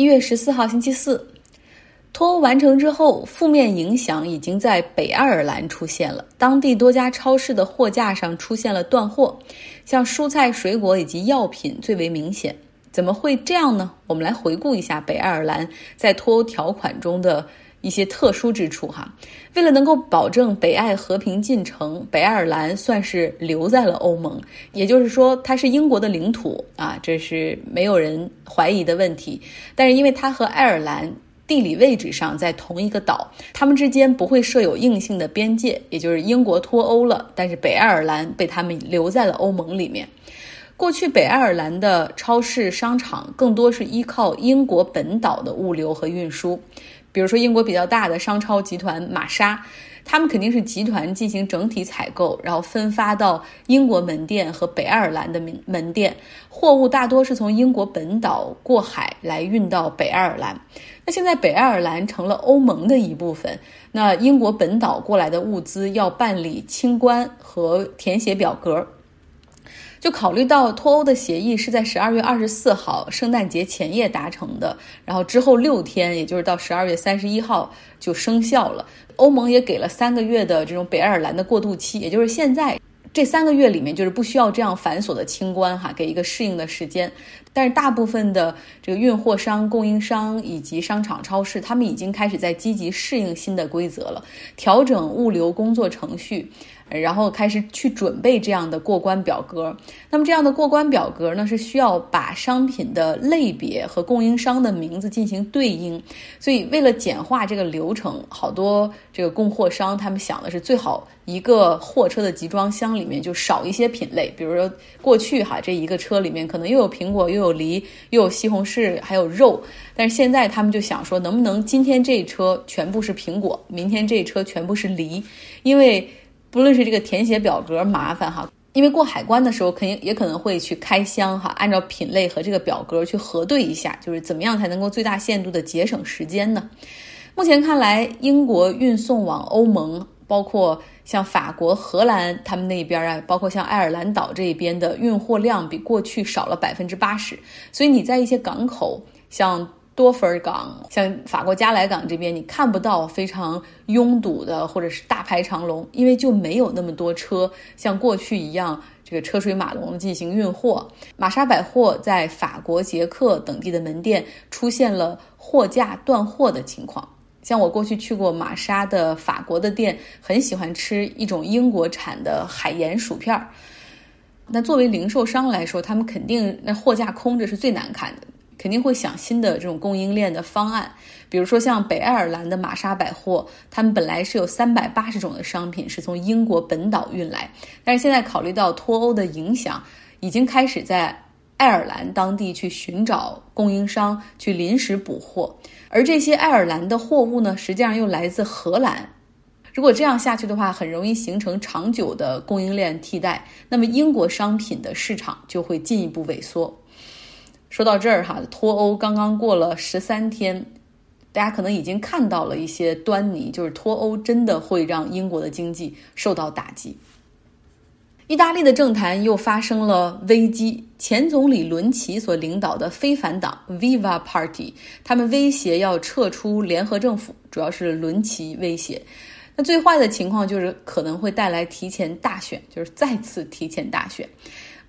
一月十四号星期四，脱欧完成之后，负面影响已经在北爱尔兰出现了。当地多家超市的货架上出现了断货，像蔬菜、水果以及药品最为明显。怎么会这样呢？我们来回顾一下北爱尔兰在脱欧条款中的一些特殊之处哈。为了能够保证北爱和平进程，北爱尔兰算是留在了欧盟，也就是说它是英国的领土啊，这是没有人怀疑的问题。但是因为它和爱尔兰地理位置上在同一个岛，他们之间不会设有硬性的边界，也就是英国脱欧了，但是北爱尔兰被他们留在了欧盟里面。过去北爱尔兰的超市、商场更多是依靠英国本岛的物流和运输。比如说，英国比较大的商超集团玛莎，他们肯定是集团进行整体采购，然后分发到英国门店和北爱尔兰的门门店。货物大多是从英国本岛过海来运到北爱尔兰。那现在北爱尔兰成了欧盟的一部分，那英国本岛过来的物资要办理清关和填写表格。就考虑到脱欧的协议是在十二月二十四号圣诞节前夜达成的，然后之后六天，也就是到十二月三十一号就生效了。欧盟也给了三个月的这种北爱尔兰的过渡期，也就是现在这三个月里面，就是不需要这样繁琐的清关哈，给一个适应的时间。但是大部分的这个运货商、供应商以及商场、超市，他们已经开始在积极适应新的规则了，调整物流工作程序。然后开始去准备这样的过关表格。那么这样的过关表格呢，是需要把商品的类别和供应商的名字进行对应。所以为了简化这个流程，好多这个供货商他们想的是，最好一个货车的集装箱里面就少一些品类。比如说过去哈，这一个车里面可能又有苹果，又有梨，又有西红柿，还有肉。但是现在他们就想说，能不能今天这一车全部是苹果，明天这一车全部是梨，因为。不论是这个填写表格麻烦哈，因为过海关的时候肯定也可能会去开箱哈，按照品类和这个表格去核对一下，就是怎么样才能够最大限度的节省时间呢？目前看来，英国运送往欧盟，包括像法国、荷兰他们那边啊，包括像爱尔兰岛这边的运货量比过去少了百分之八十，所以你在一些港口像。多芬港，像法国加莱港这边，你看不到非常拥堵的或者是大排长龙，因为就没有那么多车像过去一样这个车水马龙进行运货。玛莎百货在法国、捷克等地的门店出现了货架断货的情况。像我过去去过玛莎的法国的店，很喜欢吃一种英国产的海盐薯片儿。那作为零售商来说，他们肯定那货架空着是最难看的。肯定会想新的这种供应链的方案，比如说像北爱尔兰的玛莎百货，他们本来是有三百八十种的商品是从英国本岛运来，但是现在考虑到脱欧的影响，已经开始在爱尔兰当地去寻找供应商去临时补货，而这些爱尔兰的货物呢，实际上又来自荷兰。如果这样下去的话，很容易形成长久的供应链替代，那么英国商品的市场就会进一步萎缩。说到这儿哈，脱欧刚刚过了十三天，大家可能已经看到了一些端倪，就是脱欧真的会让英国的经济受到打击。意大利的政坛又发生了危机，前总理伦齐所领导的非凡党 Viva Party，他们威胁要撤出联合政府，主要是伦齐威胁。那最坏的情况就是可能会带来提前大选，就是再次提前大选。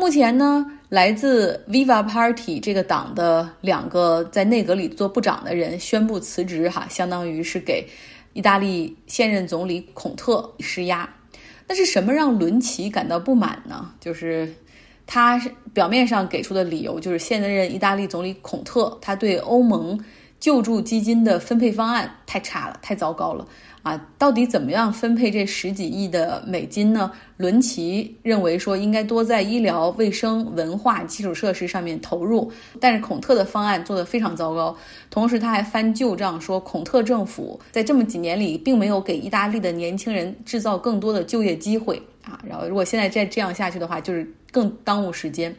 目前呢，来自 Viva Party 这个党的两个在内阁里做部长的人宣布辞职，哈，相当于是给意大利现任总理孔特施压。那是什么让伦齐感到不满呢？就是他表面上给出的理由，就是现任意大利总理孔特他对欧盟救助基金的分配方案太差了，太糟糕了。啊，到底怎么样分配这十几亿的美金呢？伦齐认为说应该多在医疗卫生、文化基础设施上面投入，但是孔特的方案做得非常糟糕。同时，他还翻旧账说，孔特政府在这么几年里并没有给意大利的年轻人制造更多的就业机会啊。然后，如果现在再这样下去的话，就是更耽误时间。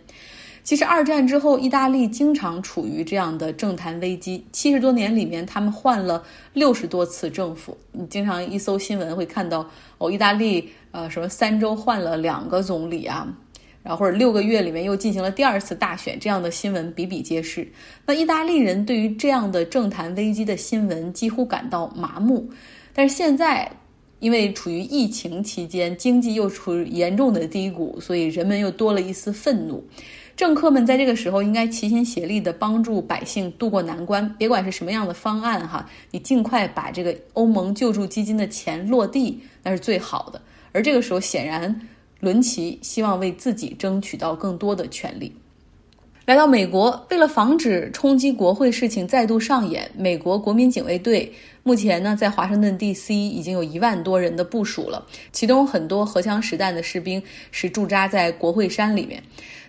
其实二战之后，意大利经常处于这样的政坛危机。七十多年里面，他们换了六十多次政府。你经常一搜新闻会看到，哦，意大利呃什么三周换了两个总理啊，然后或者六个月里面又进行了第二次大选，这样的新闻比比皆是。那意大利人对于这样的政坛危机的新闻几乎感到麻木，但是现在因为处于疫情期间，经济又处于严重的低谷，所以人们又多了一丝愤怒。政客们在这个时候应该齐心协力的帮助百姓渡过难关，别管是什么样的方案哈，你尽快把这个欧盟救助基金的钱落地，那是最好的。而这个时候，显然伦齐希望为自己争取到更多的权利。来到美国，为了防止冲击国会事情再度上演，美国国民警卫队目前呢在华盛顿 D.C. 已经有一万多人的部署了，其中很多荷枪实弹的士兵是驻扎在国会山里面。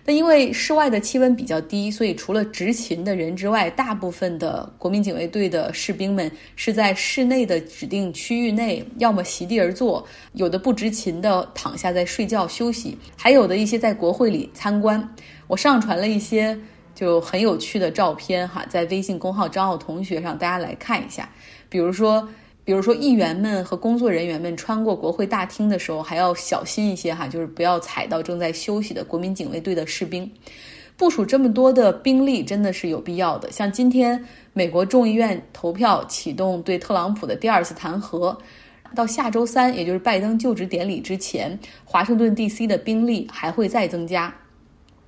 那因为室外的气温比较低，所以除了执勤的人之外，大部分的国民警卫队的士兵们是在室内的指定区域内，要么席地而坐，有的不执勤的躺下在睡觉休息，还有的一些在国会里参观。我上传了一些就很有趣的照片哈，在微信公号张浩同学上，大家来看一下，比如说。比如说，议员们和工作人员们穿过国会大厅的时候，还要小心一些哈，就是不要踩到正在休息的国民警卫队的士兵。部署这么多的兵力真的是有必要的。像今天美国众议院投票启动对特朗普的第二次弹劾，到下周三，也就是拜登就职典礼之前，华盛顿 D.C. 的兵力还会再增加，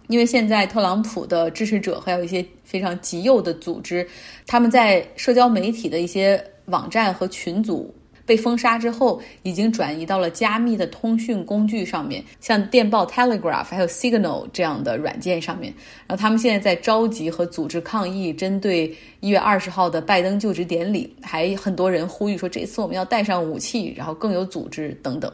因为现在特朗普的支持者还有一些非常极右的组织，他们在社交媒体的一些。网站和群组被封杀之后，已经转移到了加密的通讯工具上面，像电报 Telegraph 还有 Signal 这样的软件上面。然后他们现在在召集和组织抗议，针对一月二十号的拜登就职典礼，还很多人呼吁说这次我们要带上武器，然后更有组织等等。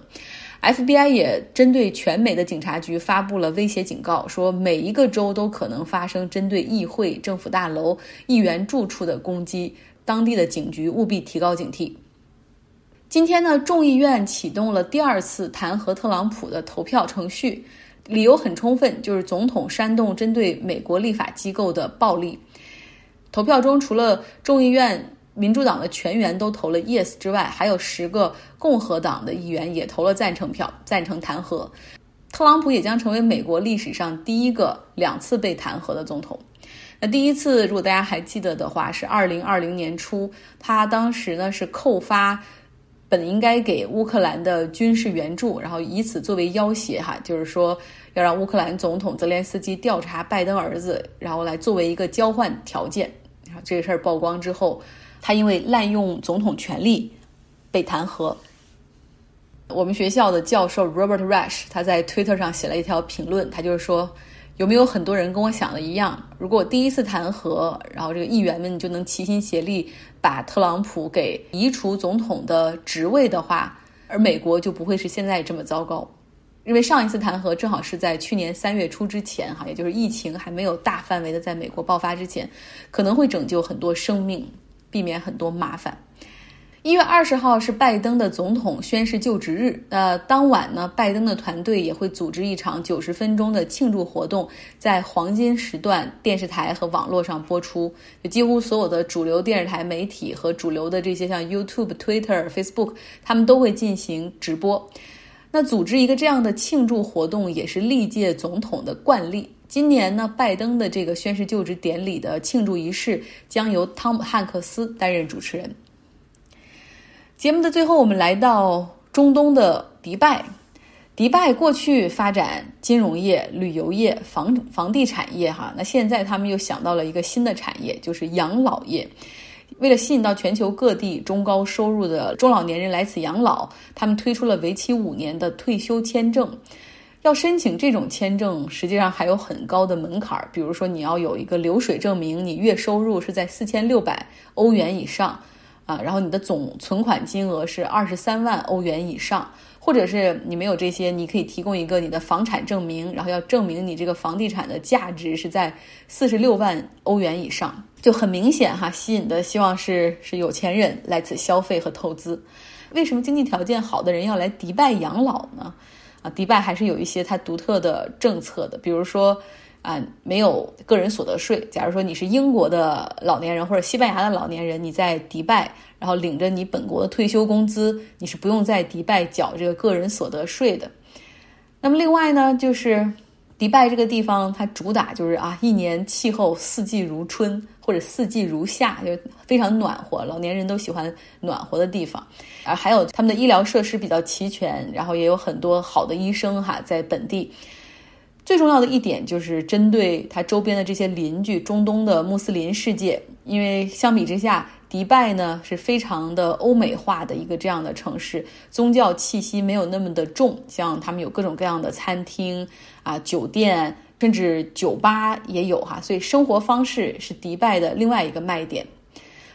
FBI 也针对全美的警察局发布了威胁警告，说每一个州都可能发生针对议会、政府大楼、议员住处的攻击。当地的警局务必提高警惕。今天呢，众议院启动了第二次弹劾特朗普的投票程序，理由很充分，就是总统煽动针对美国立法机构的暴力。投票中，除了众议院民主党的全员都投了 yes 之外，还有十个共和党的议员也投了赞成票，赞成弹劾特朗普，也将成为美国历史上第一个两次被弹劾的总统。那第一次，如果大家还记得的话，是二零二零年初，他当时呢是扣发本应该给乌克兰的军事援助，然后以此作为要挟，哈，就是说要让乌克兰总统泽连斯基调查拜登儿子，然后来作为一个交换条件。然后这个事儿曝光之后，他因为滥用总统权力被弹劾。我们学校的教授 Robert Rush 他在 Twitter 上写了一条评论，他就是说。有没有很多人跟我想的一样？如果第一次弹劾，然后这个议员们就能齐心协力把特朗普给移除总统的职位的话，而美国就不会是现在这么糟糕。因为上一次弹劾正好是在去年三月初之前，哈，也就是疫情还没有大范围的在美国爆发之前，可能会拯救很多生命，避免很多麻烦。一月二十号是拜登的总统宣誓就职日，呃，当晚呢，拜登的团队也会组织一场九十分钟的庆祝活动，在黄金时段电视台和网络上播出，就几乎所有的主流电视台媒体和主流的这些像 YouTube、Twitter、Facebook，他们都会进行直播。那组织一个这样的庆祝活动也是历届总统的惯例。今年呢，拜登的这个宣誓就职典礼的庆祝仪式将由汤姆汉克斯担任主持人。节目的最后，我们来到中东的迪拜。迪拜过去发展金融业、旅游业、房房地产业，哈，那现在他们又想到了一个新的产业，就是养老业。为了吸引到全球各地中高收入的中老年人来此养老，他们推出了为期五年的退休签证。要申请这种签证，实际上还有很高的门槛，比如说你要有一个流水证明，你月收入是在四千六百欧元以上。啊，然后你的总存款金额是二十三万欧元以上，或者是你没有这些，你可以提供一个你的房产证明，然后要证明你这个房地产的价值是在四十六万欧元以上，就很明显哈，吸引的希望是是有钱人来此消费和投资。为什么经济条件好的人要来迪拜养老呢？啊，迪拜还是有一些它独特的政策的，比如说。啊，没有个人所得税。假如说你是英国的老年人或者西班牙的老年人，你在迪拜，然后领着你本国的退休工资，你是不用在迪拜缴这个个人所得税的。那么另外呢，就是迪拜这个地方，它主打就是啊，一年气候四季如春或者四季如夏，就非常暖和，老年人都喜欢暖和的地方。啊，还有他们的医疗设施比较齐全，然后也有很多好的医生哈，在本地。最重要的一点就是针对它周边的这些邻居，中东的穆斯林世界，因为相比之下。迪拜呢是非常的欧美化的一个这样的城市，宗教气息没有那么的重，像他们有各种各样的餐厅啊、酒店，甚至酒吧也有哈，所以生活方式是迪拜的另外一个卖点。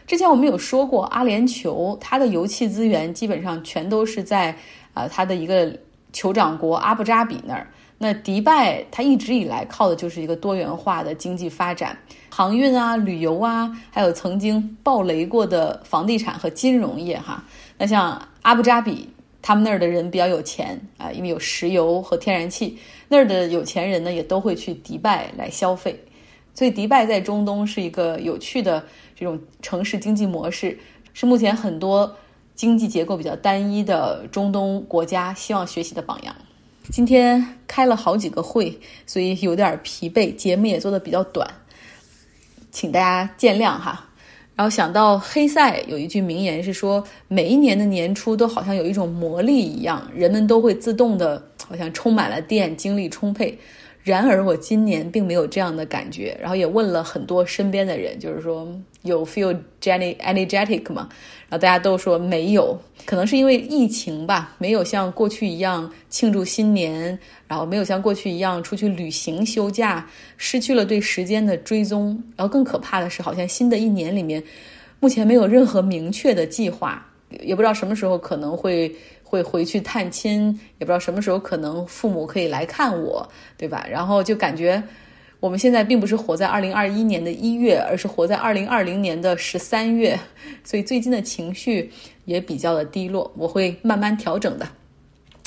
之前我们有说过，阿联酋它的油气资源基本上全都是在啊它的一个酋长国阿布扎比那儿。那迪拜它一直以来靠的就是一个多元化的经济发展，航运啊、旅游啊，还有曾经暴雷过的房地产和金融业哈。那像阿布扎比，他们那儿的人比较有钱啊，因为有石油和天然气，那儿的有钱人呢也都会去迪拜来消费，所以迪拜在中东是一个有趣的这种城市经济模式，是目前很多经济结构比较单一的中东国家希望学习的榜样。今天开了好几个会，所以有点疲惫，节目也做的比较短，请大家见谅哈。然后想到黑塞有一句名言是说，每一年的年初都好像有一种魔力一样，人们都会自动的，好像充满了电，精力充沛。然而我今年并没有这样的感觉，然后也问了很多身边的人，就是说有 feel Jenny energetic 吗？然后大家都说没有，可能是因为疫情吧，没有像过去一样庆祝新年，然后没有像过去一样出去旅行休假，失去了对时间的追踪。然后更可怕的是，好像新的一年里面，目前没有任何明确的计划，也不知道什么时候可能会。会回去探亲，也不知道什么时候可能父母可以来看我，对吧？然后就感觉我们现在并不是活在二零二一年的一月，而是活在二零二零年的十三月，所以最近的情绪也比较的低落。我会慢慢调整的，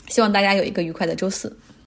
希望大家有一个愉快的周四。